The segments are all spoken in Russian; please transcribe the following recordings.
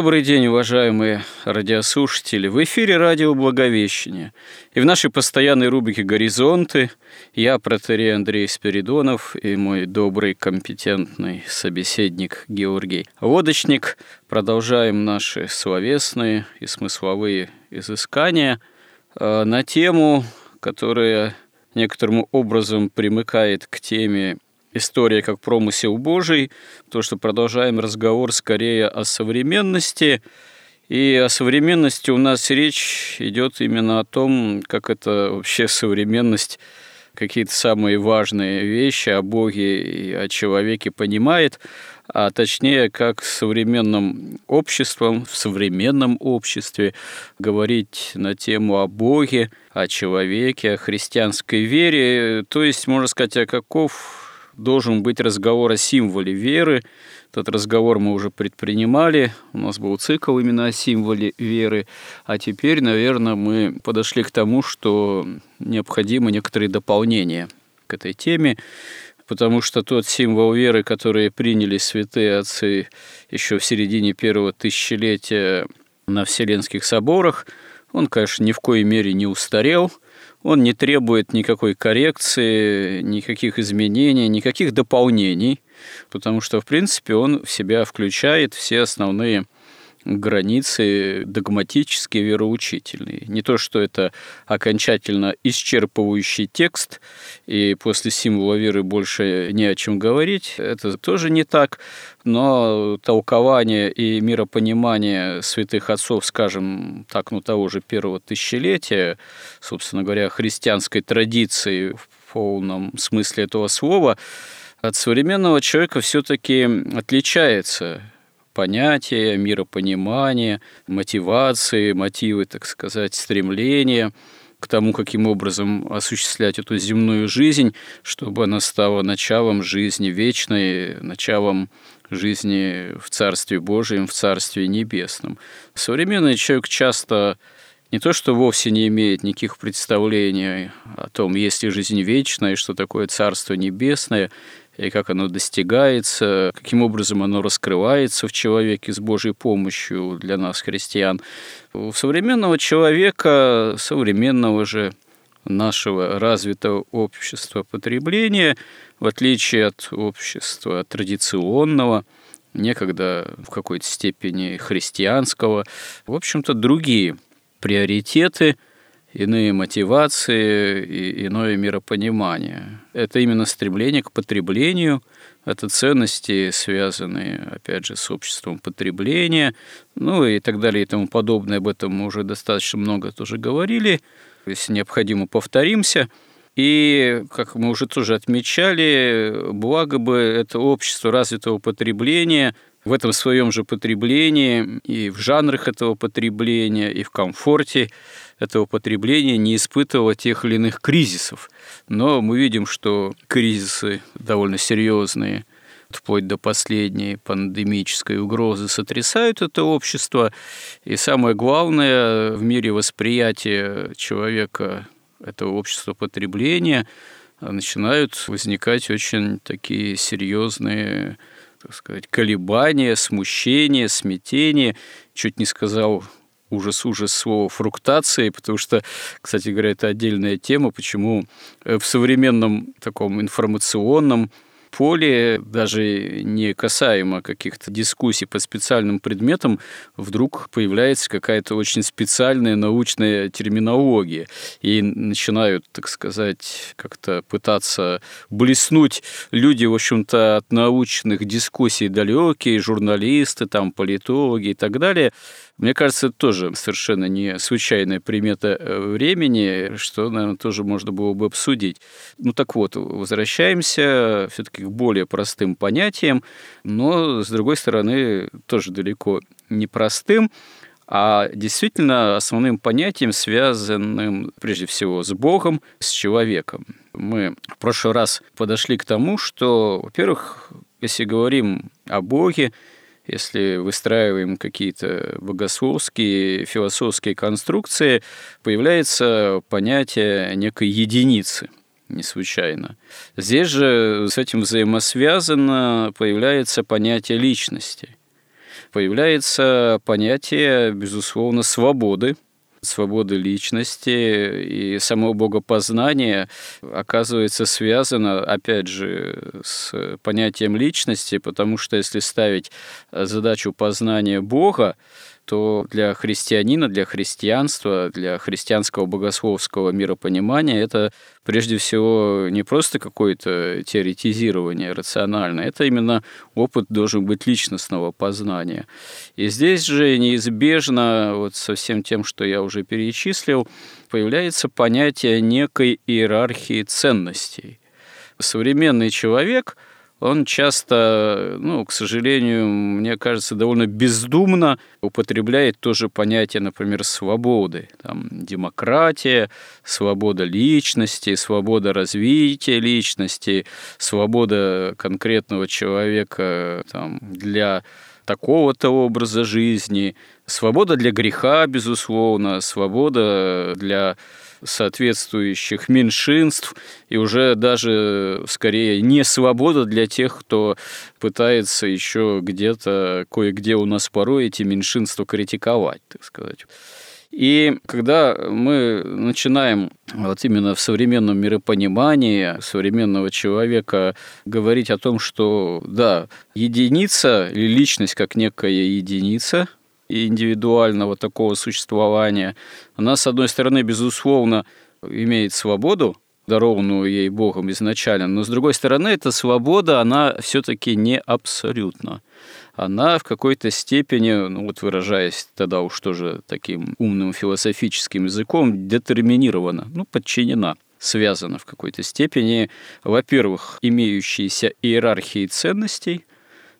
Добрый день, уважаемые радиослушатели. В эфире радио «Благовещение». И в нашей постоянной рубрике «Горизонты» я, протерей Андрей Спиридонов и мой добрый, компетентный собеседник Георгий Лодочник продолжаем наши словесные и смысловые изыскания э, на тему, которая некоторым образом примыкает к теме история как промысел Божий, то, что продолжаем разговор скорее о современности. И о современности у нас речь идет именно о том, как это вообще современность какие-то самые важные вещи о Боге и о человеке понимает, а точнее, как современным обществом, в современном обществе говорить на тему о Боге, о человеке, о христианской вере, то есть, можно сказать, о каков должен быть разговор о символе веры. Этот разговор мы уже предпринимали, у нас был цикл именно о символе веры, а теперь, наверное, мы подошли к тому, что необходимы некоторые дополнения к этой теме, потому что тот символ веры, который приняли святые отцы еще в середине первого тысячелетия на Вселенских соборах, он, конечно, ни в коей мере не устарел – он не требует никакой коррекции, никаких изменений, никаких дополнений, потому что, в принципе, он в себя включает все основные границы догматические, вероучительные. Не то, что это окончательно исчерпывающий текст, и после символа веры больше не о чем говорить, это тоже не так, но толкование и миропонимание святых отцов, скажем так, ну того же первого тысячелетия, собственно говоря, христианской традиции в полном смысле этого слова, от современного человека все-таки отличается понятия, миропонимания, мотивации, мотивы, так сказать, стремления к тому, каким образом осуществлять эту земную жизнь, чтобы она стала началом жизни вечной, началом жизни в Царстве Божьем, в Царстве Небесном. Современный человек часто не то, что вовсе не имеет никаких представлений о том, есть ли жизнь вечная, что такое Царство Небесное, и как оно достигается, каким образом оно раскрывается в человеке с Божьей помощью для нас, христиан. У современного человека, современного же нашего развитого общества потребления, в отличие от общества традиционного, некогда в какой-то степени христианского, в общем-то, другие приоритеты – иные мотивации и иное миропонимание. Это именно стремление к потреблению, это ценности, связанные, опять же, с обществом потребления, ну и так далее и тому подобное. Об этом мы уже достаточно много тоже говорили. Если необходимо, повторимся. И, как мы уже тоже отмечали, благо бы это общество развитого потребления – в этом своем же потреблении и в жанрах этого потребления, и в комфорте этого потребления не испытывало тех или иных кризисов. Но мы видим, что кризисы довольно серьезные, вплоть до последней пандемической угрозы, сотрясают это общество. И самое главное в мире восприятия человека этого общества потребления начинают возникать очень такие серьезные так сказать, колебания, смущение, смятение. Чуть не сказал ужас-ужас слова фруктации, потому что, кстати говоря, это отдельная тема, почему э, в современном таком информационном поле, даже не касаемо каких-то дискуссий по специальным предметам, вдруг появляется какая-то очень специальная научная терминология. И начинают, так сказать, как-то пытаться блеснуть люди, в общем-то, от научных дискуссий далекие, журналисты, там, политологи и так далее. Мне кажется, это тоже совершенно не случайная примета э, времени, что, наверное, тоже можно было бы обсудить. Ну так вот, возвращаемся все-таки к более простым понятиям, но, с другой стороны, тоже далеко не простым а действительно основным понятием, связанным прежде всего с Богом, с человеком. Мы в прошлый раз подошли к тому, что, во-первых, если говорим о Боге, если выстраиваем какие-то богословские, философские конструкции, появляется понятие некой единицы не случайно. Здесь же с этим взаимосвязано появляется понятие личности. Появляется понятие, безусловно, свободы, свободы личности и само богопознание оказывается связано, опять же, с понятием личности, потому что если ставить задачу познания Бога, то для христианина, для христианства, для христианского богословского миропонимания это прежде всего не просто какое-то теоретизирование рациональное, это именно опыт должен быть личностного познания. И здесь же неизбежно, вот со всем тем, что я уже перечислил, появляется понятие некой иерархии ценностей. Современный человек – он часто, ну, к сожалению, мне кажется, довольно бездумно употребляет тоже понятие, например, свободы. Там, демократия, свобода личности, свобода развития личности, свобода конкретного человека там, для такого-то образа жизни, свобода для греха, безусловно, свобода для соответствующих меньшинств и уже даже скорее не свобода для тех, кто пытается еще где-то, кое-где у нас порой эти меньшинства критиковать, так сказать. И когда мы начинаем вот именно в современном миропонимании современного человека говорить о том, что да, единица или личность как некая единица – индивидуального такого существования, она, с одной стороны, безусловно, имеет свободу, дарованную ей Богом изначально, но с другой стороны, эта свобода, она все-таки не абсолютна. Она в какой-то степени, ну вот выражаясь тогда уж тоже таким умным философическим языком, детерминирована, ну, подчинена связана в какой-то степени, во-первых, имеющейся иерархией ценностей,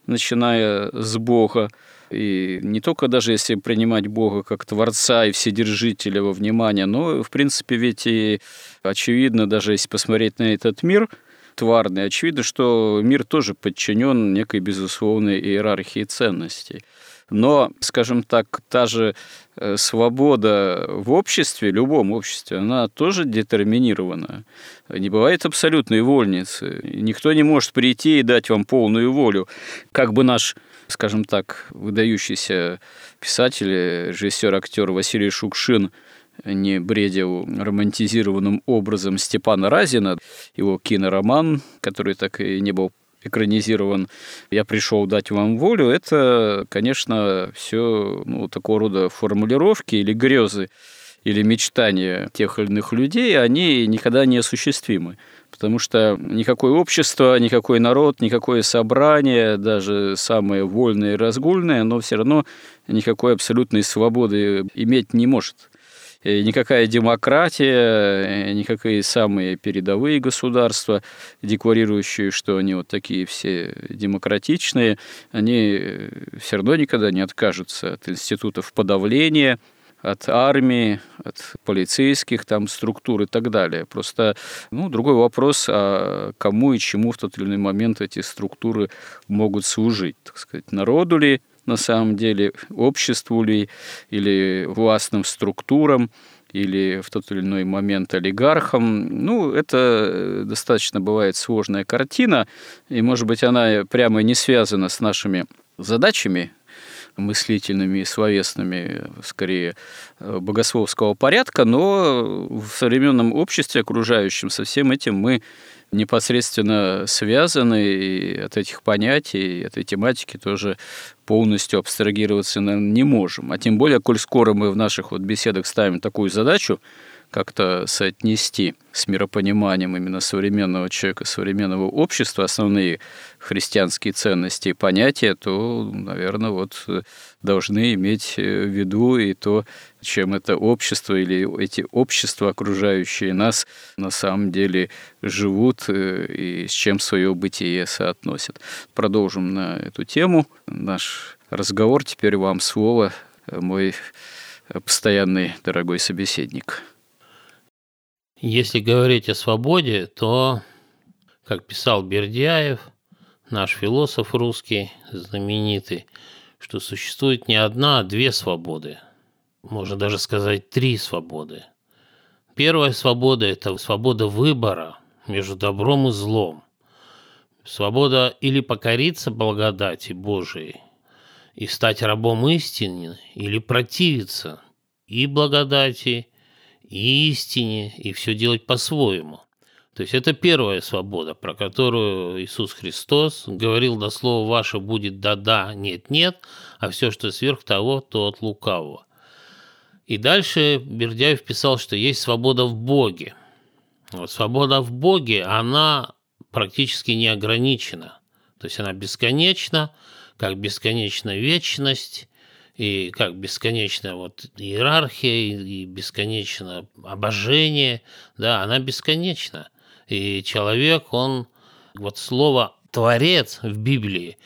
начиная с Бога, и не только даже если принимать Бога как Творца и Вседержителя во внимание, но, в принципе, ведь и очевидно, даже если посмотреть на этот мир, тварный, очевидно, что мир тоже подчинен некой безусловной иерархии ценностей. Но, скажем так, та же э, свобода в обществе, любом обществе, она тоже детерминирована. Не бывает абсолютной вольницы. Никто не может прийти и дать вам полную волю. Как бы наш скажем так, выдающийся писатель, режиссер, актер Василий Шукшин не бредил романтизированным образом Степана Разина, его кинороман, который так и не был экранизирован. «Я пришел дать вам волю», это, конечно, все ну, такого рода формулировки или грезы, или мечтания тех или иных людей, они никогда не осуществимы потому что никакое общество, никакой народ, никакое собрание, даже самое вольное и разгульное, оно все равно никакой абсолютной свободы иметь не может. И никакая демократия, никакие самые передовые государства, декларирующие, что они вот такие все демократичные, они все равно никогда не откажутся от институтов подавления, от армии, от полицейских там структур и так далее. Просто ну, другой вопрос, а кому и чему в тот или иной момент эти структуры могут служить, так сказать, народу ли на самом деле, обществу ли или властным структурам, или в тот или иной момент олигархам. Ну, это достаточно бывает сложная картина, и, может быть, она прямо не связана с нашими задачами мыслительными и словесными, скорее, э, богословского порядка, но в современном обществе окружающем со всем этим мы непосредственно связаны, и от этих понятий, этой тематики тоже полностью абстрагироваться не можем. А тем более, коль скоро мы в наших вот беседах ставим такую задачу, как-то соотнести с миропониманием именно современного человека, современного общества основные христианские ценности и понятия, то, наверное, вот должны иметь в виду и то, чем это общество или эти общества, окружающие нас, на самом деле живут э, и с чем свое бытие соотносят. Продолжим на эту тему наш разговор. Теперь вам слово, мой постоянный дорогой собеседник. Если говорить о свободе, то, как писал Бердяев, наш философ русский, знаменитый, что существует не одна, а две свободы. Можно даже сказать три свободы. Первая свобода – это свобода выбора между добром и злом. Свобода или покориться благодати Божией и стать рабом истины, или противиться и благодати, и истине, и все делать по-своему. То есть это первая свобода, про которую Иисус Христос говорил до слова «ваше будет да-да, нет-нет», а все, что сверх того, то от лукавого. И дальше Бердяев писал, что есть свобода в Боге. Вот свобода в Боге, она практически не ограничена. То есть она бесконечна, как бесконечна вечность, и как бесконечная вот иерархия, и бесконечно обожение, да, она бесконечна. И человек, он, вот слово «творец» в Библии,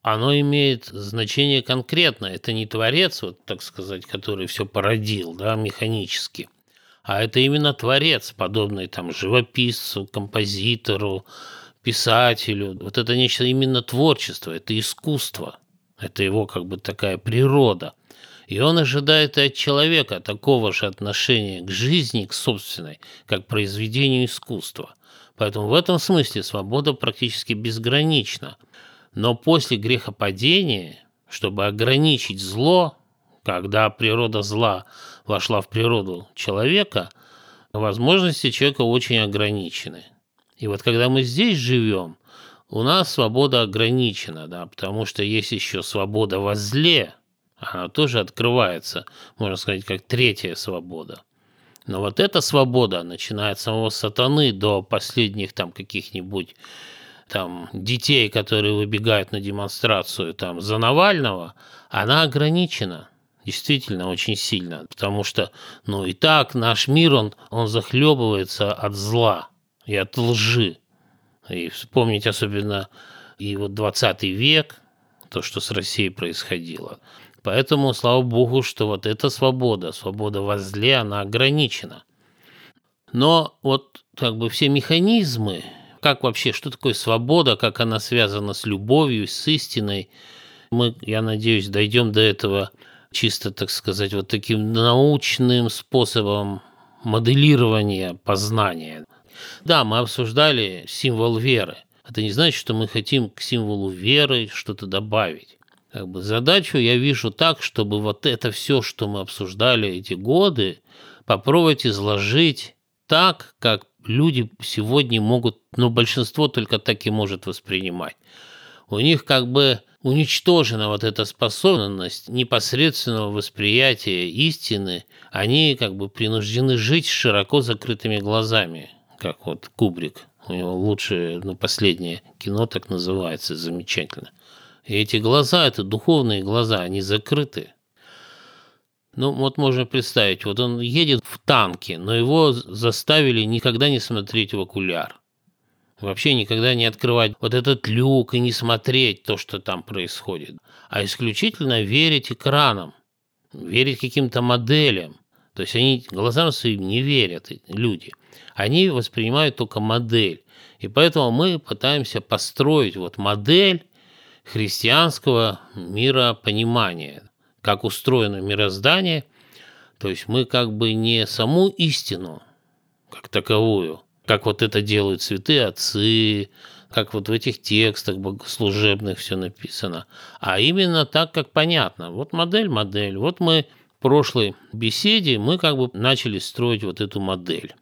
оно имеет значение конкретное. Это не творец, вот так сказать, который все породил, да, механически, а это именно творец, подобный там живописцу, композитору, писателю. Вот это нечто именно творчество, это искусство – это его как бы такая природа. И он ожидает и от человека такого же отношения к жизни, к собственной, как к произведению искусства. Поэтому в этом смысле свобода практически безгранична. Но после грехопадения, чтобы ограничить зло, когда природа зла вошла в природу человека, возможности человека очень ограничены. И вот когда мы здесь живем, у нас свобода ограничена, да, потому что есть еще свобода во зле, она тоже открывается, можно сказать, как третья свобода. Но вот эта свобода, начиная от самого сатаны до последних там каких-нибудь там детей, которые выбегают на демонстрацию там за Навального, она ограничена действительно очень сильно, потому что, ну и так наш мир, он, он захлебывается от зла и от лжи. И вспомнить особенно и вот 20 век, то, что с Россией происходило. Поэтому, слава богу, что вот эта свобода, свобода во зле, она ограничена. Но вот как бы все механизмы, как вообще, что такое свобода, как она связана с любовью, с истиной, мы, я надеюсь, дойдем до этого чисто, так сказать, вот таким научным способом моделирования познания. Да, мы обсуждали символ веры. Это не значит, что мы хотим к символу веры что-то добавить. Как бы задачу я вижу так, чтобы вот это все, что мы обсуждали эти годы, попробовать изложить так, как люди сегодня могут, ну, большинство только так и может воспринимать. У них как бы уничтожена вот эта способность непосредственного восприятия истины, они как бы принуждены жить с широко закрытыми глазами как вот Кубрик, у него лучшее, ну, последнее кино так называется, замечательно. И эти глаза, это духовные глаза, они закрыты. Ну, вот можно представить, вот он едет в танке, но его заставили никогда не смотреть в окуляр. Вообще никогда не открывать вот этот люк и не смотреть то, что там происходит, а исключительно верить экранам, верить каким-то моделям. То есть они глазам своим не верят, люди – они воспринимают только модель. И поэтому мы пытаемся построить вот модель христианского миропонимания, как устроено мироздание. То есть мы как бы не саму истину как таковую, как вот это делают святые отцы, как вот в этих текстах богослужебных все написано, а именно так, как понятно. Вот модель, модель. Вот мы в прошлой беседе мы как бы начали строить вот эту модель.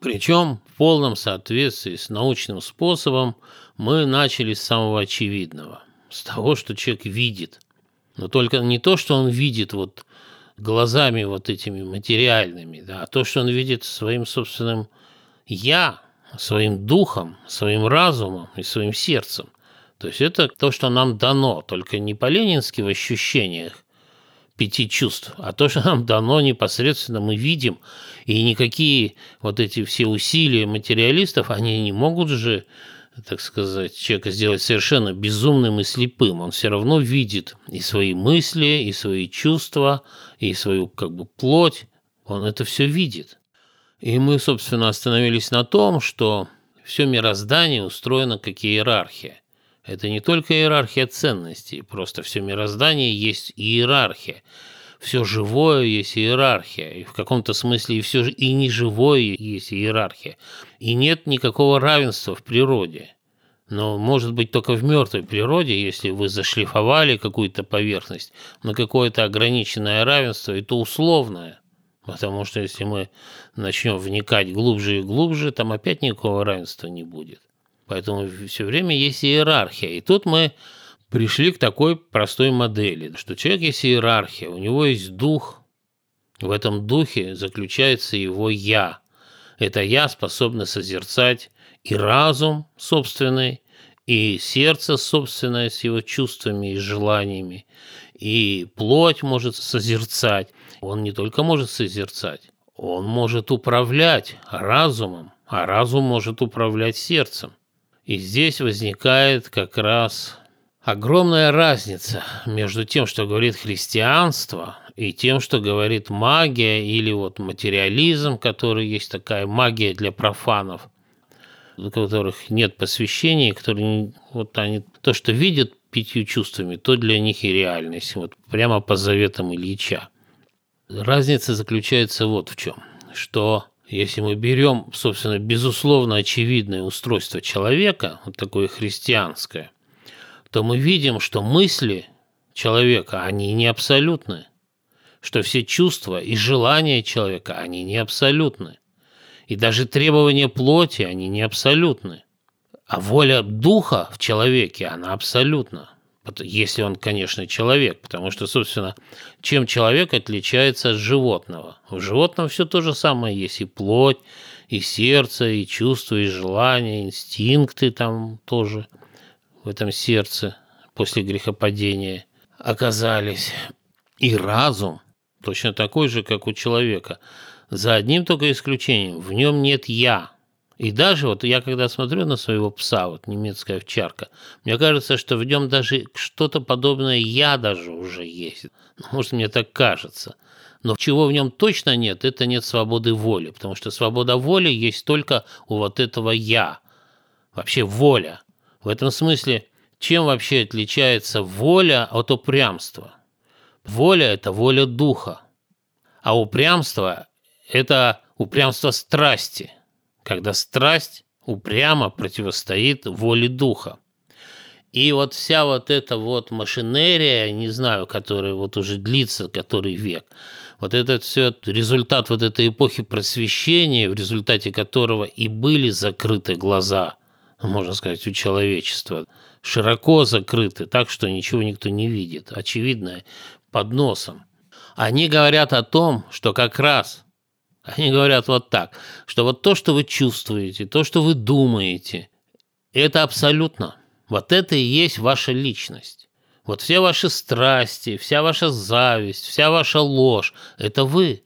Причем в полном соответствии с научным способом мы начали с самого очевидного, с того, что человек видит. Но только не то, что он видит вот глазами вот этими материальными, да, а то, что он видит своим собственным «я», своим духом, своим разумом и своим сердцем. То есть это то, что нам дано, только не по-ленински в ощущениях пяти чувств, а то, что нам дано непосредственно мы видим, и никакие вот эти все усилия материалистов, они не могут же так сказать, человека сделать совершенно безумным и слепым. Он все равно видит и свои мысли, и свои чувства, и свою как бы плоть. Он это все видит. И мы, собственно, остановились на том, что все мироздание устроено как иерархия. Это не только иерархия ценностей, просто все мироздание есть иерархия. Все живое есть иерархия, и в каком-то смысле и все и неживое есть иерархия. И нет никакого равенства в природе. Но может быть только в мертвой природе, если вы зашлифовали какую-то поверхность на какое-то ограниченное равенство, и то условное. Потому что если мы начнем вникать глубже и глубже, там опять никакого равенства не будет. Поэтому все время есть иерархия. И тут мы пришли к такой простой модели, что человек есть иерархия, у него есть дух, в этом духе заключается его «я». Это «я» способно созерцать и разум собственный, и сердце собственное с его чувствами и желаниями, и плоть может созерцать. Он не только может созерцать, он может управлять разумом, а разум может управлять сердцем. И здесь возникает как раз огромная разница между тем, что говорит христианство, и тем, что говорит магия или вот материализм, который есть такая магия для профанов, у которых нет посвящения, которые вот они то, что видят пятью чувствами, то для них и реальность, вот прямо по заветам Ильича. Разница заключается вот в чем, что если мы берем, собственно, безусловно очевидное устройство человека, вот такое христианское, то мы видим, что мысли человека, они не абсолютны, что все чувства и желания человека, они не абсолютны, и даже требования плоти, они не абсолютны, а воля духа в человеке, она абсолютна если он, конечно, человек, потому что, собственно, чем человек отличается от животного? В животном все то же самое есть и плоть, и сердце, и чувства, и желания, инстинкты там тоже в этом сердце после грехопадения оказались. И разум точно такой же, как у человека. За одним только исключением, в нем нет «я», и даже вот я когда смотрю на своего пса, вот немецкая овчарка, мне кажется, что в нем даже что-то подобное я даже уже есть. Ну, может, мне так кажется. Но чего в нем точно нет, это нет свободы воли, потому что свобода воли есть только у вот этого «я». Вообще воля. В этом смысле, чем вообще отличается воля от упрямства? Воля – это воля духа, а упрямство – это упрямство страсти – когда страсть упрямо противостоит воле духа. И вот вся вот эта вот машинерия, не знаю, которая вот уже длится который век, вот этот все результат вот этой эпохи просвещения, в результате которого и были закрыты глаза, можно сказать, у человечества, широко закрыты, так что ничего никто не видит, очевидно, под носом. Они говорят о том, что как раз они говорят вот так, что вот то, что вы чувствуете, то, что вы думаете, это абсолютно. Вот это и есть ваша личность. Вот все ваши страсти, вся ваша зависть, вся ваша ложь – это вы.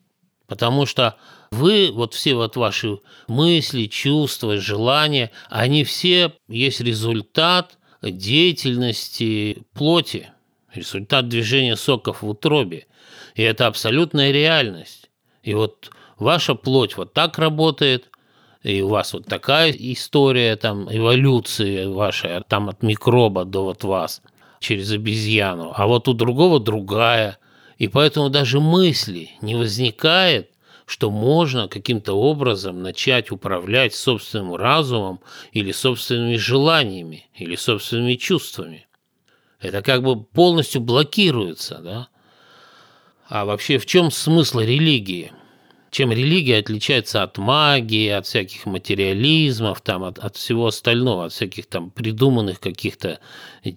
Потому что вы, вот все вот ваши мысли, чувства, желания, они все есть результат деятельности плоти, результат движения соков в утробе. И это абсолютная реальность. И вот ваша плоть вот так работает, и у вас вот такая история там эволюции вашей, там от микроба до вот вас через обезьяну, а вот у другого другая. И поэтому даже мысли не возникает, что можно каким-то образом начать управлять собственным разумом или собственными желаниями, или собственными чувствами. Это как бы полностью блокируется, да? А вообще в чем смысл религии? Чем религия отличается от магии, от всяких материализмов, там, от, от всего остального, от всяких там придуманных каких-то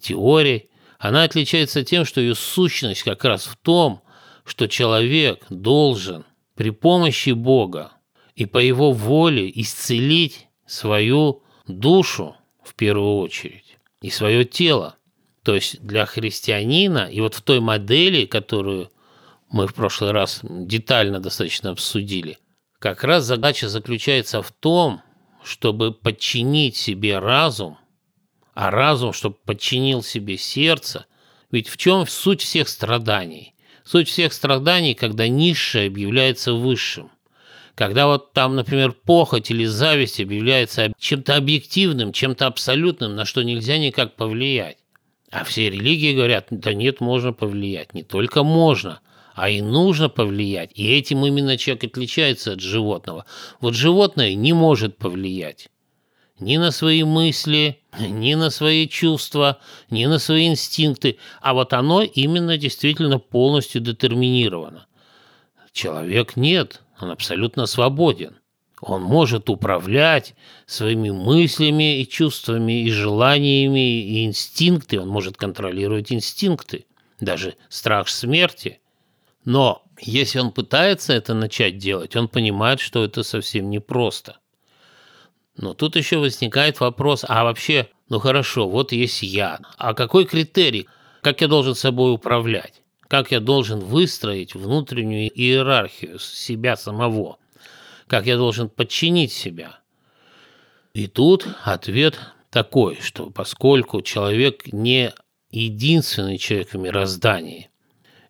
теорий. Она отличается тем, что ее сущность как раз в том, что человек должен при помощи Бога и по его воле исцелить свою душу в первую очередь и свое тело. То есть для христианина, и вот в той модели, которую мы в прошлый раз детально достаточно обсудили, как раз задача заключается в том, чтобы подчинить себе разум, а разум, чтобы подчинил себе сердце. Ведь в чем суть всех страданий? Суть всех страданий, когда низшее объявляется высшим. Когда вот там, например, похоть или зависть объявляется чем-то объективным, чем-то абсолютным, на что нельзя никак повлиять. А все религии говорят, да нет, можно повлиять. Не только можно, а и нужно повлиять. И этим именно человек отличается от животного. Вот животное не может повлиять ни на свои мысли, ни на свои чувства, ни на свои инстинкты, а вот оно именно действительно полностью детерминировано. Человек нет – он абсолютно свободен. Он может управлять своими мыслями и чувствами, и желаниями, и инстинкты. Он может контролировать инстинкты, даже страх смерти. Но если он пытается это начать делать, он понимает, что это совсем непросто. Но тут еще возникает вопрос, а вообще, ну хорошо, вот есть я. А какой критерий? Как я должен собой управлять? как я должен выстроить внутреннюю иерархию себя самого, как я должен подчинить себя. И тут ответ такой, что поскольку человек не единственный человек в мироздании,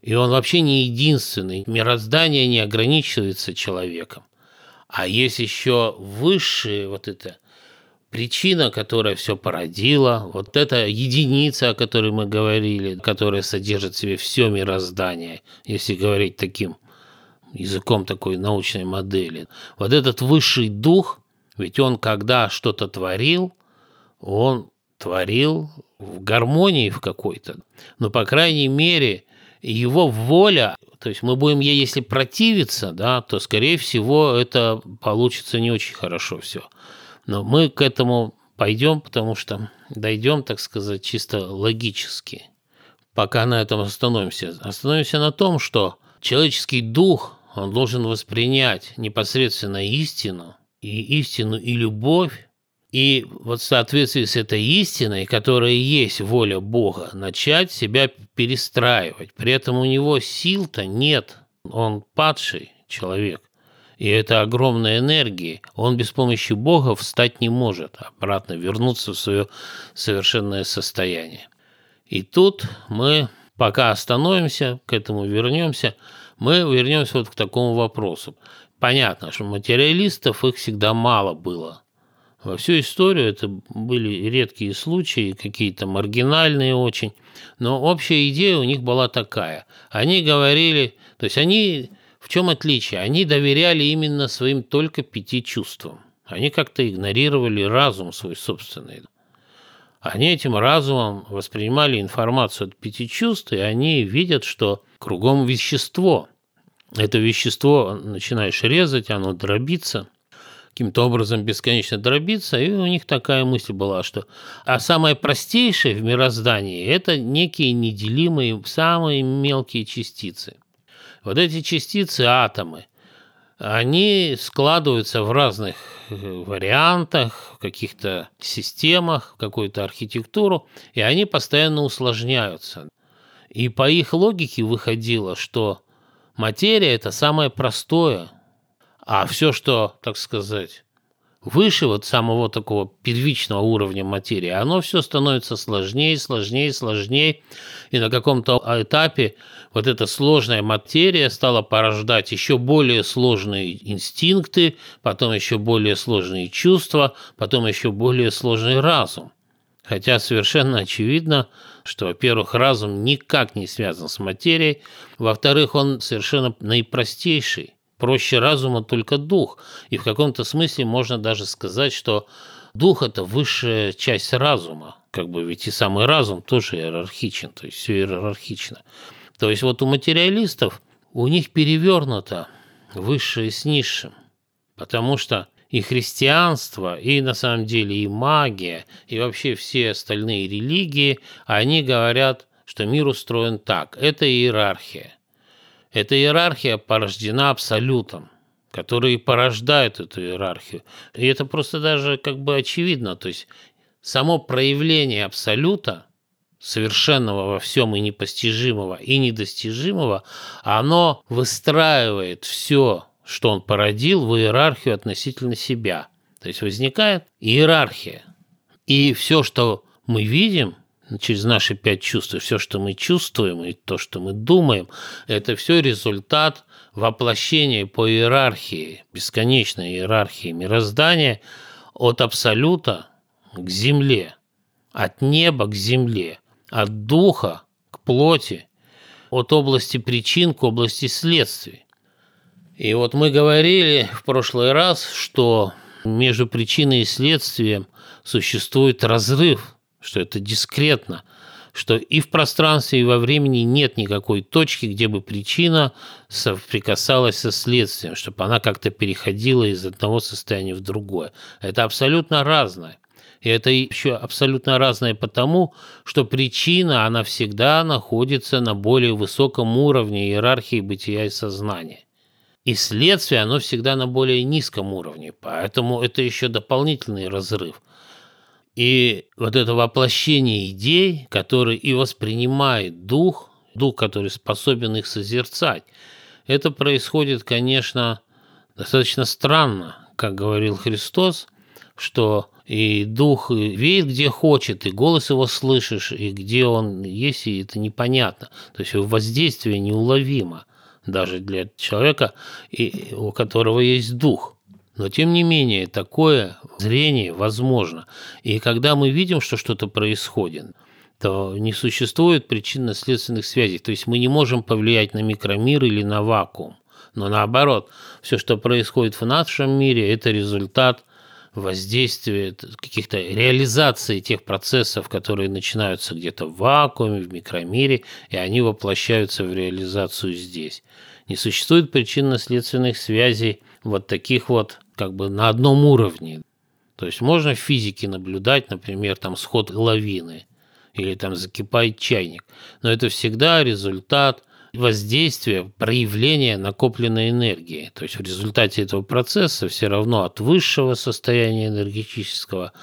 и он вообще не единственный, мироздание не ограничивается человеком, а есть еще высшие вот это – причина, которая все породила, вот эта единица, о которой мы говорили, которая содержит в себе все мироздание, если говорить таким языком такой научной модели. Вот этот высший дух, ведь он когда что-то творил, он творил в гармонии в какой-то. Но, по крайней мере, его воля, то есть мы будем ей, если противиться, да, то, скорее всего, это получится не очень хорошо все. Но мы к этому пойдем, потому что дойдем, так сказать, чисто логически. Пока на этом остановимся. Остановимся на том, что человеческий дух, он должен воспринять непосредственно истину, и истину, и любовь, и вот в соответствии с этой истиной, которая есть воля Бога, начать себя перестраивать. При этом у него сил-то нет, он падший человек и это огромная энергия, он без помощи Бога встать не может, обратно вернуться в свое совершенное состояние. И тут мы пока остановимся, к этому вернемся, мы вернемся вот к такому вопросу. Понятно, что материалистов их всегда мало было. Во всю историю это были редкие случаи, какие-то маргинальные очень, но общая идея у них была такая. Они говорили, то есть они в чем отличие? Они доверяли именно своим только пяти чувствам. Они как-то игнорировали разум свой собственный. Они этим разумом воспринимали информацию от пяти чувств, и они видят, что кругом вещество. Это вещество начинаешь резать, оно дробится, каким-то образом бесконечно дробится, и у них такая мысль была, что а самое простейшее в мироздании – это некие неделимые, самые мелкие частицы – вот эти частицы, атомы, они складываются в разных э, вариантах, в каких-то системах, в какую-то архитектуру, и они постоянно усложняются. И по их логике выходило, что материя – это самое простое, а все, что, так сказать, выше вот самого такого первичного уровня материи, оно все становится сложнее, сложнее, сложнее. И на каком-то этапе вот эта сложная материя стала порождать еще более сложные инстинкты, потом еще более сложные чувства, потом еще более сложный разум. Хотя совершенно очевидно, что, во-первых, разум никак не связан с материей, во-вторых, он совершенно наипростейший. Проще разума только дух. И в каком-то смысле можно даже сказать, что дух – это высшая часть разума. Как бы ведь и самый разум тоже иерархичен, то есть все иерархично. То есть вот у материалистов у них перевернуто высшее с низшим. Потому что и христианство, и на самом деле и магия, и вообще все остальные религии, они говорят, что мир устроен так. Это иерархия. Эта иерархия порождена абсолютом, который порождает эту иерархию. И это просто даже как бы очевидно. То есть само проявление абсолюта, совершенного во всем и непостижимого, и недостижимого, оно выстраивает все, что он породил, в иерархию относительно себя. То есть возникает иерархия. И все, что мы видим – через наши пять чувств, все, что мы чувствуем, и то, что мы думаем, это все результат воплощения по иерархии, бесконечной иерархии мироздания от абсолюта к земле, от неба к земле, от духа к плоти, от области причин к области следствий. И вот мы говорили в прошлый раз, что между причиной и следствием существует разрыв – что это дискретно, что и в пространстве, и во времени нет никакой точки, где бы причина соприкасалась со следствием, чтобы она как-то переходила из одного состояния в другое. Это абсолютно разное. И это еще абсолютно разное потому, что причина, она всегда находится на более высоком уровне иерархии бытия и сознания. И следствие, оно всегда на более низком уровне. Поэтому это еще дополнительный разрыв. И вот это воплощение идей, которые и воспринимает дух, дух, который способен их созерцать, это происходит, конечно, достаточно странно, как говорил Христос, что и дух веет где хочет, и голос его слышишь, и где он есть, и это непонятно. То есть его воздействие неуловимо даже для человека, у которого есть дух. Но тем не менее, такое зрение возможно. И когда мы видим, что что-то происходит, то не существует причинно-следственных связей. То есть мы не можем повлиять на микромир или на вакуум. Но наоборот, все, что происходит в нашем мире, это результат воздействия, каких-то реализации тех процессов, которые начинаются где-то в вакууме, в микромире, и они воплощаются в реализацию здесь. Не существует причинно-следственных связей вот таких вот как бы на одном уровне. То есть можно в физике наблюдать, например, там сход лавины или там закипает чайник, но это всегда результат воздействия, проявления накопленной энергии. То есть в результате этого процесса все равно от высшего состояния энергетического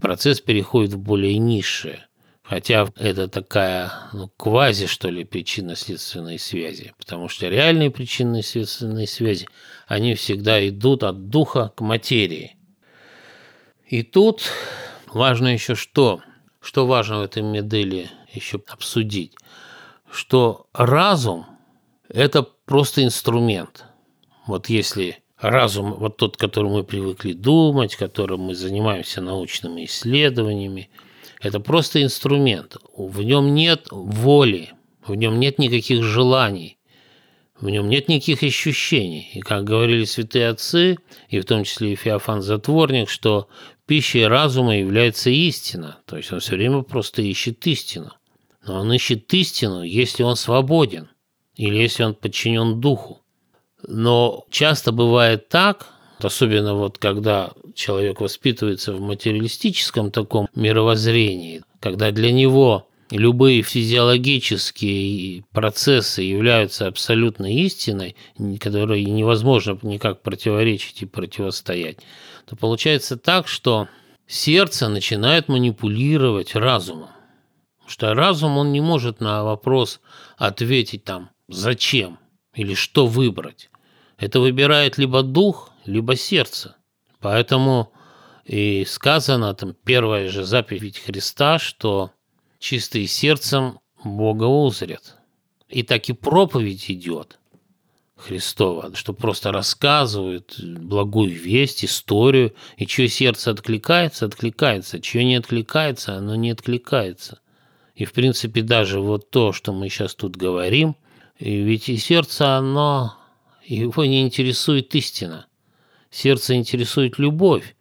процесс переходит в более низшее. Хотя это такая ну, квази, что ли, причинно-следственные связи. Потому что реальные причинно-следственные связи, они всегда идут от духа к материи. И тут важно еще что? Что важно в этой модели еще обсудить? Что разум – это просто инструмент. Вот если разум, вот тот, которым мы привыкли думать, которым мы занимаемся научными исследованиями – это просто инструмент. В нем нет воли, в нем нет никаких желаний, в нем нет никаких ощущений. И как говорили святые отцы, и в том числе и Феофан Затворник, что пищей разума является истина. То есть он все время просто ищет истину. Но он ищет истину, если он свободен или если он подчинен духу. Но часто бывает так, особенно вот когда человек воспитывается в материалистическом таком мировоззрении, когда для него любые физиологические процессы являются абсолютной истиной, которой невозможно никак противоречить и противостоять, то получается так, что сердце начинает манипулировать разумом. Потому что разум, он не может на вопрос ответить там «зачем?» или «что выбрать?». Это выбирает либо дух, либо сердце. Поэтому и сказано, там первая же заповедь Христа, что чистые сердцем Бога узрят. И так и проповедь идет Христова, что просто рассказывают благую весть, историю, и чье сердце откликается, откликается, чье не откликается, оно не откликается. И, в принципе, даже вот то, что мы сейчас тут говорим, ведь и сердце, оно, его не интересует истина – Сердце интересует любовь.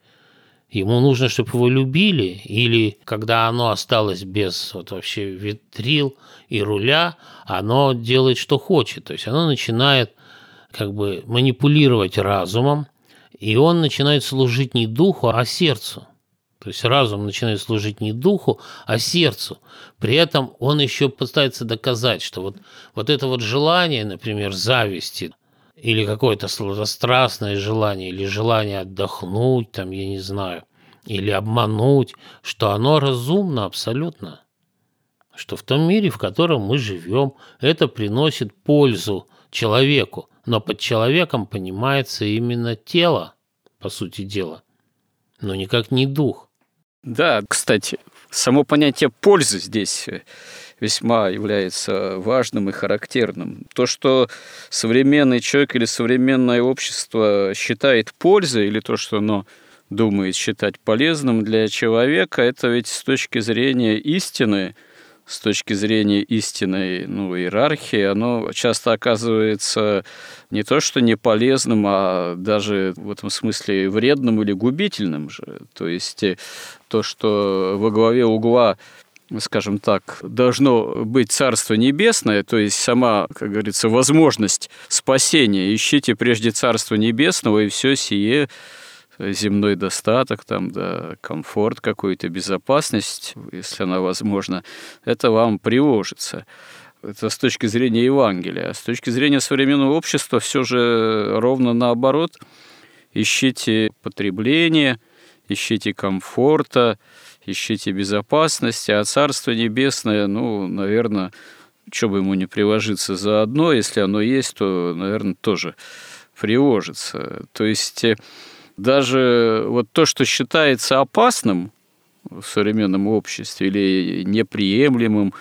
Ему нужно, чтобы его любили, или когда оно осталось без вот вообще ветрил и руля, оно делает, что хочет. То есть оно начинает как бы манипулировать разумом, и он начинает служить не духу, а сердцу. То есть разум начинает служить не духу, а сердцу. При этом он еще пытается доказать, что вот, вот это вот желание, например, зависти, или какое-то сладострастное желание, или желание отдохнуть, там, я не знаю, или обмануть, что оно разумно абсолютно. Что в том мире, в котором мы живем, это приносит пользу человеку, но под человеком понимается именно тело, по сути дела, но никак не дух. Да, кстати, само понятие пользы здесь весьма является важным и характерным. То, что современный человек или современное общество считает пользой, или то, что оно думает считать полезным для человека, это ведь с точки зрения истины – с точки зрения истинной ну, иерархии, оно часто оказывается не то, что не полезным, а даже в этом смысле вредным или губительным же. То есть э, то, что во главе угла скажем так, должно быть Царство Небесное, то есть сама, как говорится, возможность спасения. Ищите прежде Царство Небесного, и все сие земной достаток, там, да, комфорт какой-то, безопасность, если она возможна, это вам приложится. Это с точки зрения Евангелия. А с точки зрения современного общества все же ровно наоборот. Ищите потребление, ищите комфорта, ищите безопасности, а Царство Небесное, ну, наверное, что бы ему не приложиться заодно, если оно есть, то, наверное, тоже приложится. То есть даже вот то, что считается опасным в современном обществе или неприемлемым,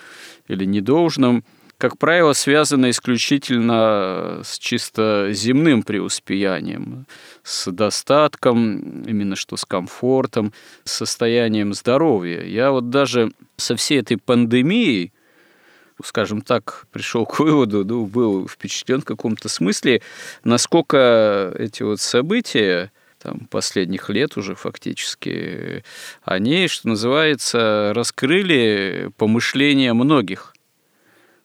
или недолжным, как правило, связано исключительно с чисто земным преуспеянием, с достатком, именно что с комфортом, с состоянием здоровья. Я вот даже со всей этой пандемией, скажем так, пришел к выводу, ну, был впечатлен в каком-то смысле, насколько эти вот события, там, последних лет уже фактически, они, что называется, раскрыли помышления многих.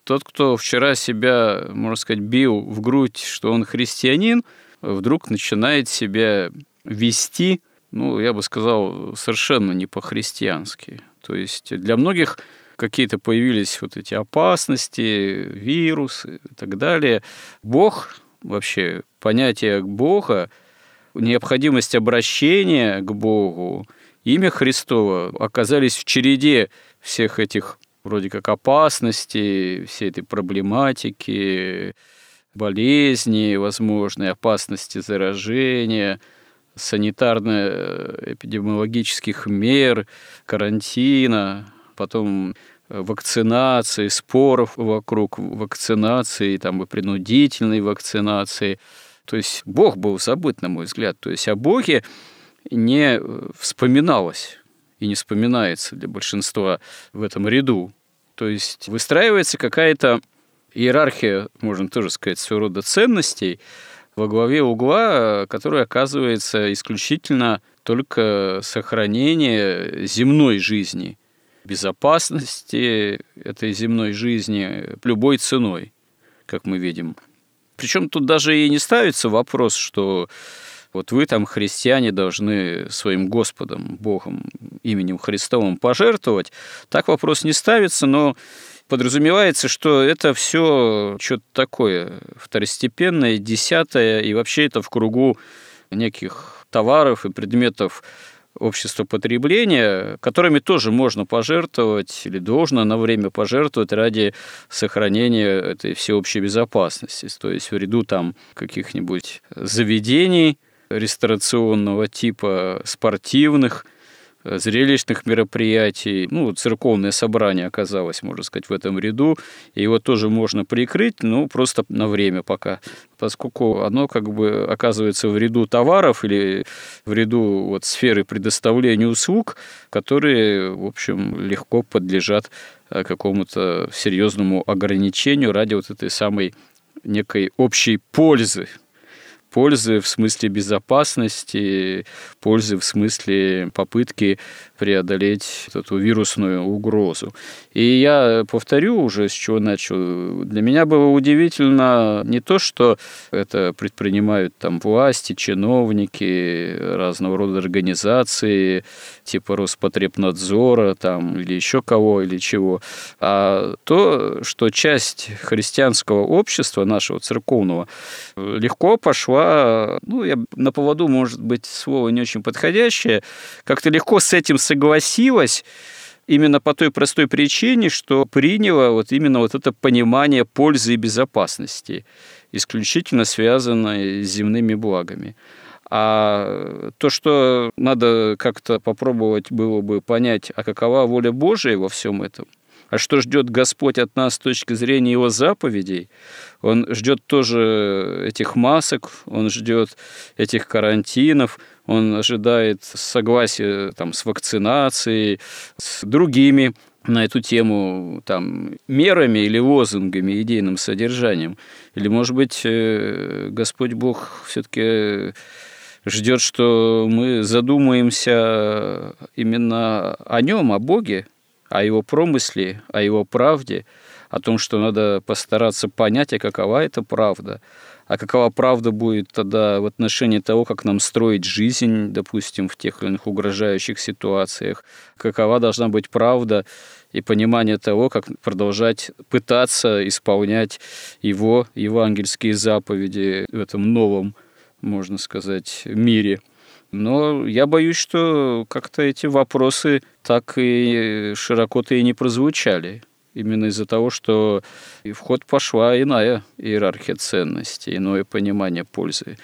Тот, кто вчера себя, можно сказать, бил в грудь, что он христианин, вдруг начинает себя вести, ну, я бы сказал, совершенно не по-христиански. То есть для многих какие-то появились вот эти опасности, вирусы и так далее. Бог, вообще понятие Бога, необходимость обращения к Богу, имя Христово оказались в череде всех этих вроде как опасностей, всей этой проблематики, болезни, возможные опасности заражения, санитарно-эпидемиологических мер, карантина, потом вакцинации, споров вокруг вакцинации, там и принудительной вакцинации – то есть Бог был забыт, на мой взгляд. То есть о Боге не вспоминалось и не вспоминается для большинства в этом ряду. То есть выстраивается какая-то иерархия, можно тоже сказать, своего рода ценностей во главе угла, которая оказывается исключительно только сохранение земной жизни, безопасности этой земной жизни любой ценой, как мы видим. Причем тут даже и не ставится вопрос, что вот вы там, христиане, должны своим Господом, Богом, именем Христовым пожертвовать. Так вопрос не ставится, но подразумевается, что это все что-то такое второстепенное, десятое, и вообще это в кругу неких товаров и предметов общества потребления, которыми тоже можно пожертвовать или должно на время пожертвовать ради сохранения этой всеобщей безопасности. То есть в ряду там каких-нибудь заведений ресторационного типа, спортивных – зрелищных мероприятий. Ну, церковное собрание оказалось, можно сказать, в этом ряду. И его тоже можно прикрыть, ну, просто на время пока. Поскольку оно как бы оказывается в ряду товаров или в ряду вот сферы предоставления услуг, которые, в общем, легко подлежат э, какому-то серьезному ограничению ради вот этой самой некой общей пользы, пользы в смысле безопасности, пользы в смысле попытки преодолеть эту вирусную угрозу. И я повторю уже, с чего начал. Для меня было удивительно не то, что это предпринимают там власти, чиновники, разного рода организации, типа Роспотребнадзора там, или еще кого, или чего, а то, что часть христианского общества, нашего церковного, легко пошла, ну, я на поводу, может быть, слово не очень подходящее, как-то легко с этим согласилась, именно по той простой причине, что приняло вот именно вот это понимание пользы и безопасности, исключительно связанное с земными благами. А то, что надо как-то попробовать было бы понять, а какова воля Божия во всем этом, а что ждет Господь от нас с точки зрения Его заповедей? Он ждет тоже этих масок, он ждет этих карантинов, он ожидает согласия там, с вакцинацией, с другими на эту тему там, мерами или лозунгами, идейным содержанием? Или, может быть, э, Господь Бог все-таки ждет, что мы задумаемся именно о нем, о Боге, о его промысле, о его правде, о том, что надо постараться понять, а какова эта правда, а какова правда будет тогда в отношении того, как нам строить жизнь, допустим, в тех или иных угрожающих ситуациях, какова должна быть правда и понимание того, как продолжать пытаться исполнять его евангельские заповеди в этом новом, можно сказать, мире – но я боюсь, что как-то эти вопросы так и широко-то и не прозвучали. Именно из-за того, что в ход пошла иная иерархия ценностей, иное понимание пользы.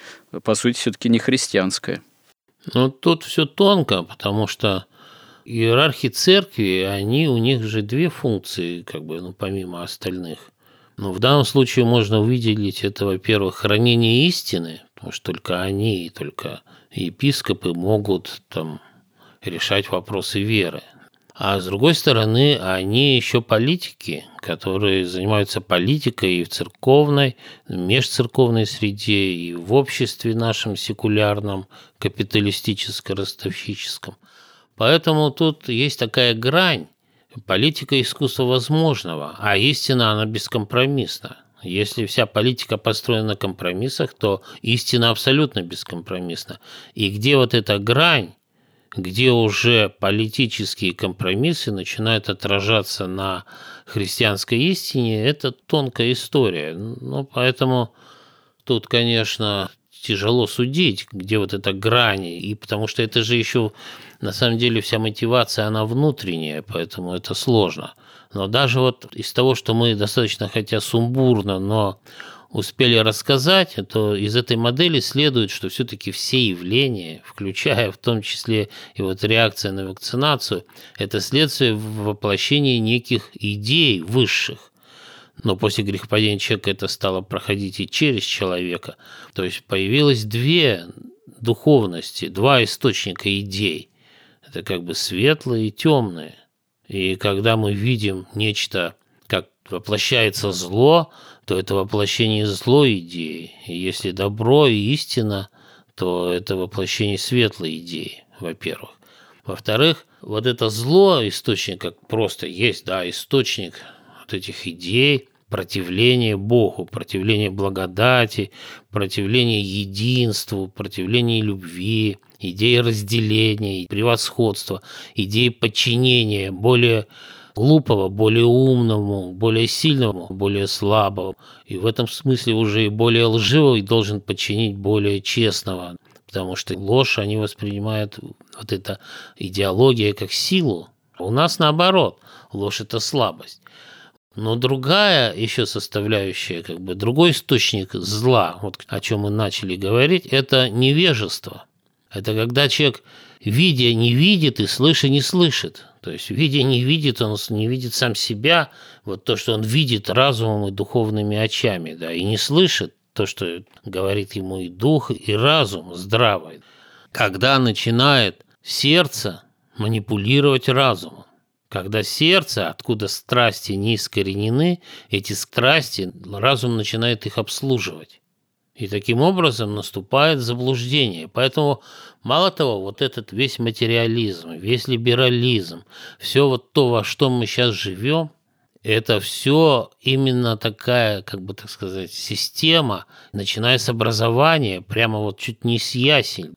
По сути, все-таки не христианское. Ну, тут все тонко, потому что иерархи церкви, они, у них же две функции, как бы, ну, помимо остальных. Но в данном случае можно выделить это, во-первых, хранение истины, потому что только они и только епископы могут там решать вопросы веры. А с другой стороны, они еще политики, которые занимаются политикой и в церковной, в межцерковной среде, и в обществе нашем секулярном, капиталистическо-ростовщическом. Поэтому тут есть такая грань. Политика искусства возможного, а истина, она бескомпромиссна. Если вся политика построена на компромиссах, то истина абсолютно бескомпромиссна. И где вот эта грань, где уже политические компромиссы начинают отражаться на христианской истине, это тонкая история. Ну, поэтому тут, конечно, тяжело судить, где вот эта грань, и потому что это же еще, на самом деле, вся мотивация, она внутренняя, поэтому это сложно. Но даже вот из того, что мы достаточно, хотя сумбурно, но успели рассказать, то из этой модели следует, что все-таки все явления, включая в том числе и вот реакция на вакцинацию, это следствие воплощения неких идей высших. Но после грехопадения человека это стало проходить и через человека. То есть появилось две духовности, два источника идей. Это как бы светлые и темные. И когда мы видим нечто, воплощается зло, то это воплощение злой идеи. И если добро и истина, то это воплощение светлой идеи, во-первых. Во-вторых, вот это зло, источник, как просто есть, да, источник вот этих идей, противление Богу, противление благодати, противление единству, противление любви – идеи разделения, превосходства, идеи подчинения более глупого, более умному, более сильному, более слабому. И в этом смысле уже и более лживый должен подчинить более честного, потому что ложь они воспринимают, вот эта идеология, как силу. У нас наоборот, ложь – это слабость. Но другая еще составляющая, как бы другой источник зла, вот о чем мы начали говорить, это невежество – это когда человек, видя, не видит и слыша, не слышит. То есть, видя, не видит, он не видит сам себя, вот то, что он видит разумом и духовными очами, да, и не слышит то, что говорит ему и дух, и разум здравый. Когда начинает сердце манипулировать разумом, когда сердце, откуда страсти не искоренены, эти страсти, разум начинает их обслуживать. И таким образом наступает заблуждение. Поэтому, мало того, вот этот весь материализм, весь либерализм, все вот то, во что мы сейчас живем, это все именно такая, как бы так сказать, система, начиная с образования, прямо вот чуть не с ясель.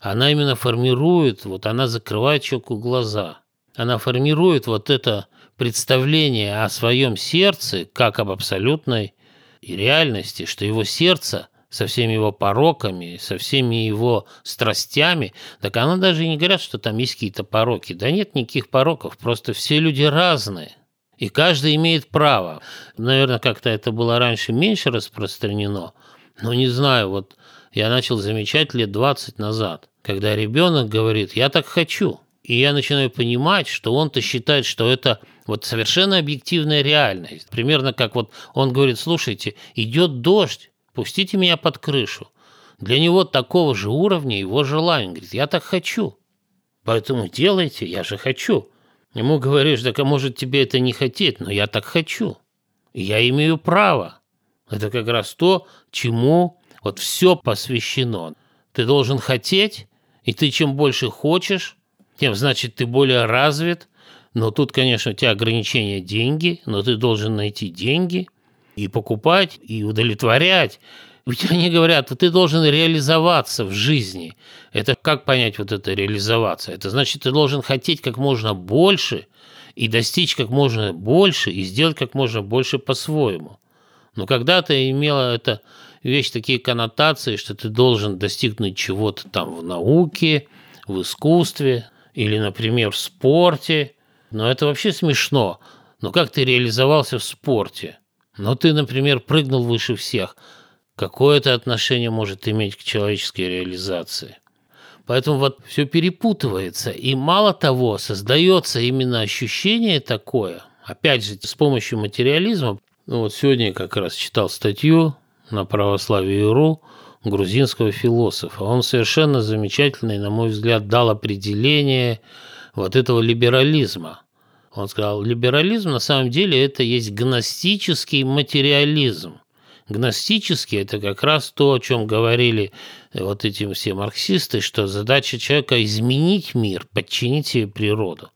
Она именно формирует, вот она закрывает человеку глаза. Она формирует вот это представление о своем сердце как об абсолютной реальности, что его сердце со всеми его пороками, со всеми его страстями, так она даже не говорят, что там есть какие-то пороки. Да нет никаких пороков, просто все люди разные. И каждый имеет право. Наверное, как-то это было раньше меньше распространено, но не знаю, вот я начал замечать лет 20 назад, когда ребенок говорит «я так хочу», и я начинаю понимать, что он-то считает, что это вот совершенно объективная реальность. Примерно как вот он говорит, слушайте, идет дождь, пустите меня под крышу. Для него такого же уровня его желание. Говорит, я так хочу. Поэтому делайте, я же хочу. Ему говоришь, так а может тебе это не хотеть, но я так хочу. Я имею право. Это как раз то, чему вот все посвящено. Ты должен хотеть, и ты чем больше хочешь, тем значит ты более развит. Но тут, конечно, у тебя ограничения деньги, но ты должен найти деньги и покупать, и удовлетворять. Ведь они говорят, ты должен реализоваться в жизни. Это как понять вот это реализоваться? Это значит, ты должен хотеть как можно больше и достичь как можно больше и сделать как можно больше по-своему. Но когда-то имела эта вещь такие коннотации, что ты должен достигнуть чего-то там в науке, в искусстве или, например, в спорте. Но это вообще смешно. Но как ты реализовался в спорте? Но ты, например, прыгнул выше всех. Какое это отношение может иметь к человеческой реализации? Поэтому вот все перепутывается. И мало того, создается именно ощущение такое, опять же, с помощью материализма. Ну вот сегодня я как раз читал статью на православие.ру грузинского философа. Он совершенно замечательный, на мой взгляд, дал определение вот этого либерализма. Он сказал, либерализм на самом деле это есть гностический материализм. Гностический – это как раз то, о чем говорили вот эти все марксисты, что задача человека – изменить мир, подчинить себе природу.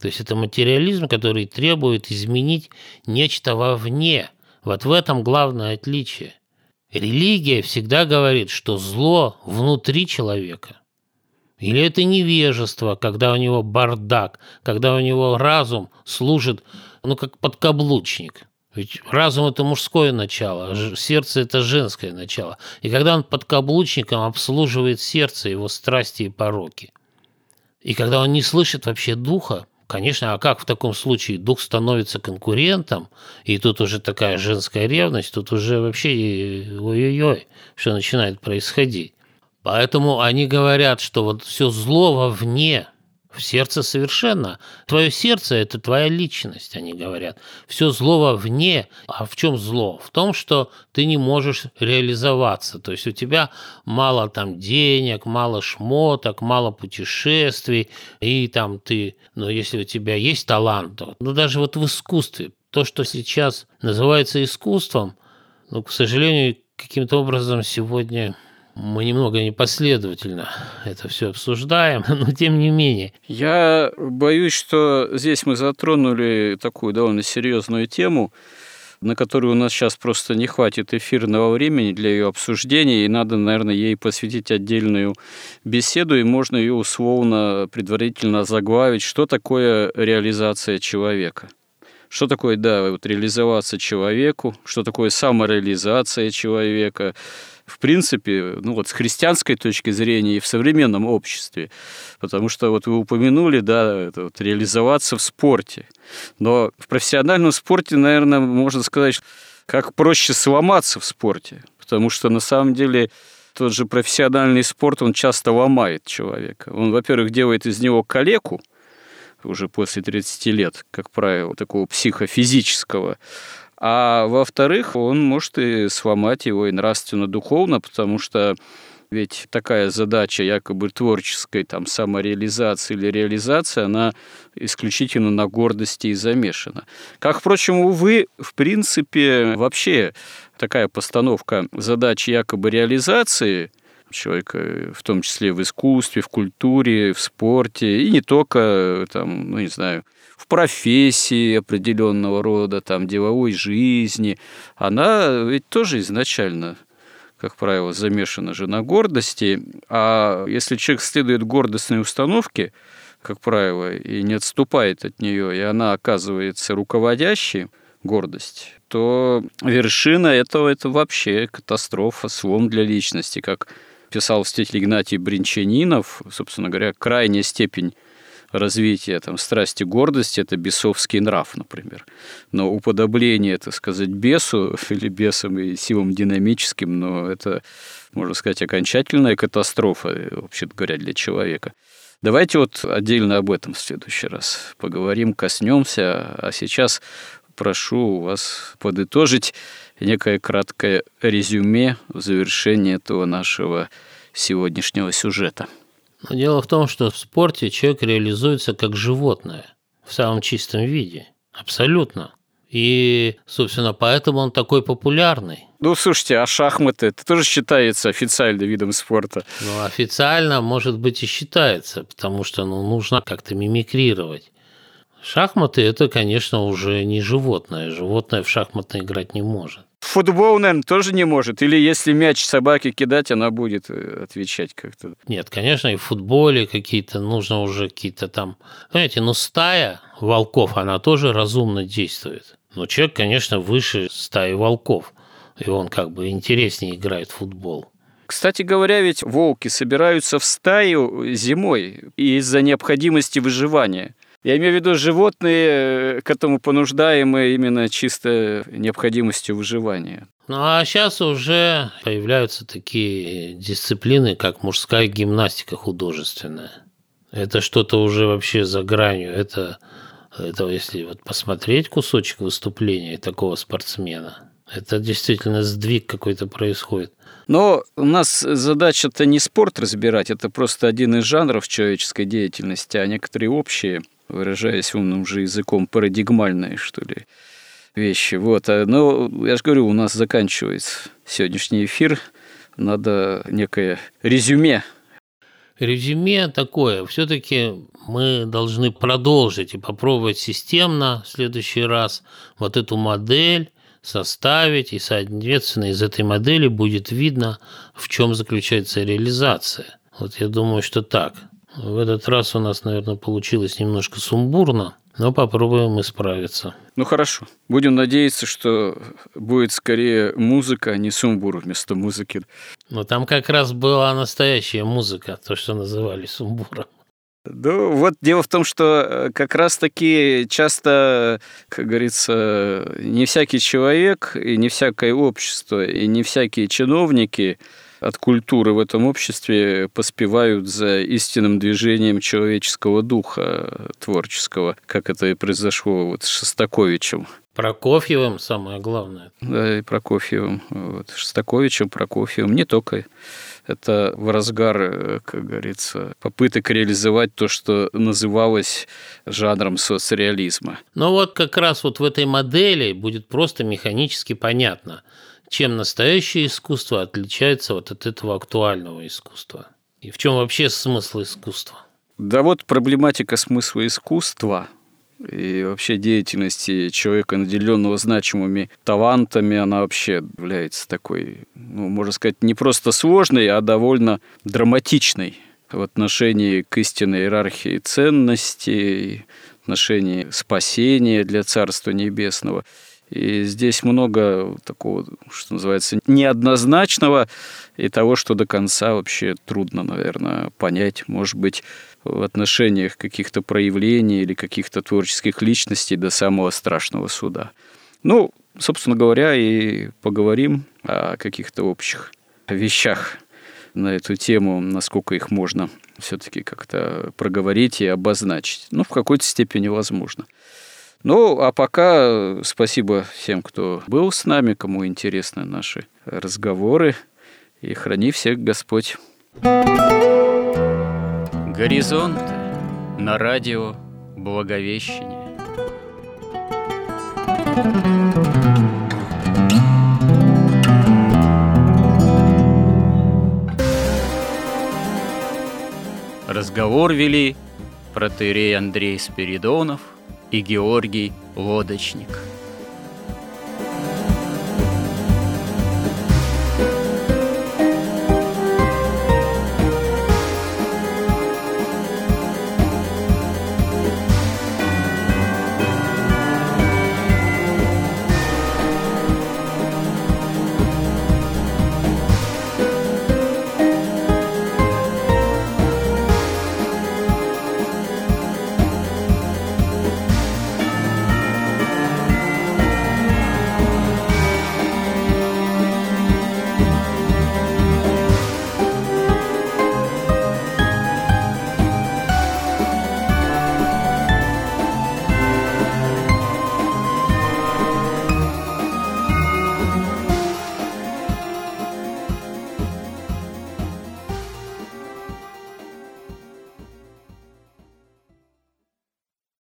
То есть это материализм, который требует изменить нечто вовне. Вот в этом главное отличие. Религия всегда говорит, что зло внутри человека. Или это невежество, когда у него бардак, когда у него разум служит, ну, как подкаблучник. Ведь разум – это мужское начало, сердце – это женское начало. И когда он подкаблучником обслуживает сердце, его страсти и пороки. И когда он не слышит вообще духа, Конечно, а как в таком случае дух становится конкурентом, и тут уже такая женская ревность, тут уже вообще ой-ой-ой, что начинает происходить. Поэтому они говорят, что вот все зло вовне, в сердце совершенно. Твое сердце – это твоя личность, они говорят. Все зло вовне. А в чем зло? В том, что ты не можешь реализоваться. То есть у тебя мало там денег, мало шмоток, мало путешествий. И там ты, ну, если у тебя есть талант, то, ну даже вот в искусстве, то, что сейчас называется искусством, ну, к сожалению, каким-то образом сегодня мы немного непоследовательно это все обсуждаем, но тем не менее. Я боюсь, что здесь мы затронули такую довольно серьезную тему, на которую у нас сейчас просто не хватит эфирного времени для ее обсуждения, и надо, наверное, ей посвятить отдельную беседу, и можно ее условно предварительно заглавить, что такое реализация человека. Что такое, да, вот реализоваться человеку, что такое самореализация человека, в принципе, ну вот с христианской точки зрения и в современном обществе. Потому что вот вы упомянули, да, это вот реализоваться в спорте. Но в профессиональном спорте, наверное, можно сказать, как проще сломаться в спорте. Потому что на самом деле тот же профессиональный спорт, он часто ломает человека. Он, во-первых, делает из него калеку, уже после 30 лет, как правило, такого психофизического. А во-вторых, он может и сломать его и нравственно-духовно, потому что Ведь такая задача якобы творческой там, самореализации или реализации, она исключительно на гордости и замешана. Как, впрочем, увы, в принципе, вообще такая постановка задач якобы реализации человека, в том числе в искусстве, в культуре, в спорте, и не только, там, ну, не знаю, в профессии определенного рода, там, деловой жизни, она ведь тоже изначально как правило, замешана же на гордости. А если человек следует гордостной установке, как правило, и не отступает от нее, и она оказывается руководящей, гордость, то вершина этого – это вообще катастрофа, слом для личности, как писал святитель Игнатий Бринчанинов, собственно говоря, крайняя степень развития там, страсти гордости – это бесовский нрав, например. Но уподобление, так сказать, бесу или бесам и силам динамическим, но это, можно сказать, окончательная катастрофа, вообще говоря, для человека. Давайте вот отдельно об этом в следующий раз поговорим, коснемся. А сейчас прошу вас подытожить некое краткое резюме в завершении этого нашего сегодняшнего сюжета. Но дело в том, что в спорте человек реализуется как животное в самом чистом виде. Абсолютно. И, собственно, поэтому он такой популярный. Ну, слушайте, а шахматы это тоже считается официальным видом спорта? Ну, официально, может быть, и считается, потому что ну, нужно как-то мимикрировать. Шахматы – это, конечно, уже не животное. Животное в шахматы играть не может. Футбол, наверное, тоже не может. Или если мяч собаке кидать, она будет э, отвечать как-то. Нет, конечно, и в футболе какие-то нужно уже какие-то там... Понимаете, ну стая волков, она тоже разумно действует. Но человек, конечно, выше стаи волков. И он как бы интереснее играет в футбол. Кстати говоря, ведь волки собираются в стаю зимой из-за необходимости выживания. Я имею в виду животные, к этому понуждаемые именно чисто необходимостью выживания. Ну а сейчас уже появляются такие дисциплины, как мужская гимнастика художественная. Это что-то уже вообще за гранью. Это, это если вот посмотреть кусочек выступления такого спортсмена, это действительно сдвиг какой-то происходит. Но у нас задача-то не спорт разбирать, это просто один из жанров человеческой деятельности, а некоторые общие – выражаясь умным же языком, парадигмальные, что ли, вещи. Вот. А, но я же говорю, у нас заканчивается сегодняшний эфир. Надо некое резюме резюме такое. Все-таки мы должны продолжить и попробовать системно в следующий раз вот эту модель составить, и, соответственно, из этой модели будет видно, в чем заключается реализация. Вот я думаю, что так. В этот раз у нас, наверное, получилось немножко сумбурно, но попробуем исправиться. Ну хорошо. Будем надеяться, что будет скорее музыка, а не сумбур вместо музыки. Но там как раз была настоящая музыка, то, что называли сумбуром. Ну, вот дело в том, что э, как раз-таки часто, как говорится, не всякий человек и не всякое общество и не всякие чиновники от культуры в этом обществе поспевают за истинным движением человеческого духа творческого, как это и произошло вот с Шостаковичем. Прокофьевым самое главное. Да, и Прокофьевым. Вот. Шостаковичем, Прокофьевым. Не только. Это в разгар, как говорится, попыток реализовать то, что называлось жанром соцреализма. Но вот как раз вот в этой модели будет просто механически понятно – чем настоящее искусство отличается вот от этого актуального искусства? И в чем вообще смысл искусства? Да вот проблематика смысла искусства и вообще деятельности человека, наделенного значимыми талантами, она вообще является такой, ну, можно сказать, не просто сложной, а довольно драматичной в отношении к истинной иерархии ценностей, в отношении спасения для Царства Небесного – и здесь много такого, что называется, неоднозначного и того, что до конца вообще трудно, наверное, понять, может быть, в отношениях каких-то проявлений или каких-то творческих личностей до самого страшного суда. Ну, собственно говоря, и поговорим о каких-то общих вещах на эту тему, насколько их можно все-таки как-то проговорить и обозначить. Ну, в какой-то степени возможно. Ну, а пока спасибо всем, кто был с нами, кому интересны наши разговоры. и храни всех Господь. Горизонты на радио Благовещение. Разговор вели протеерей Андрей Спиридонов и Георгий Лодочник –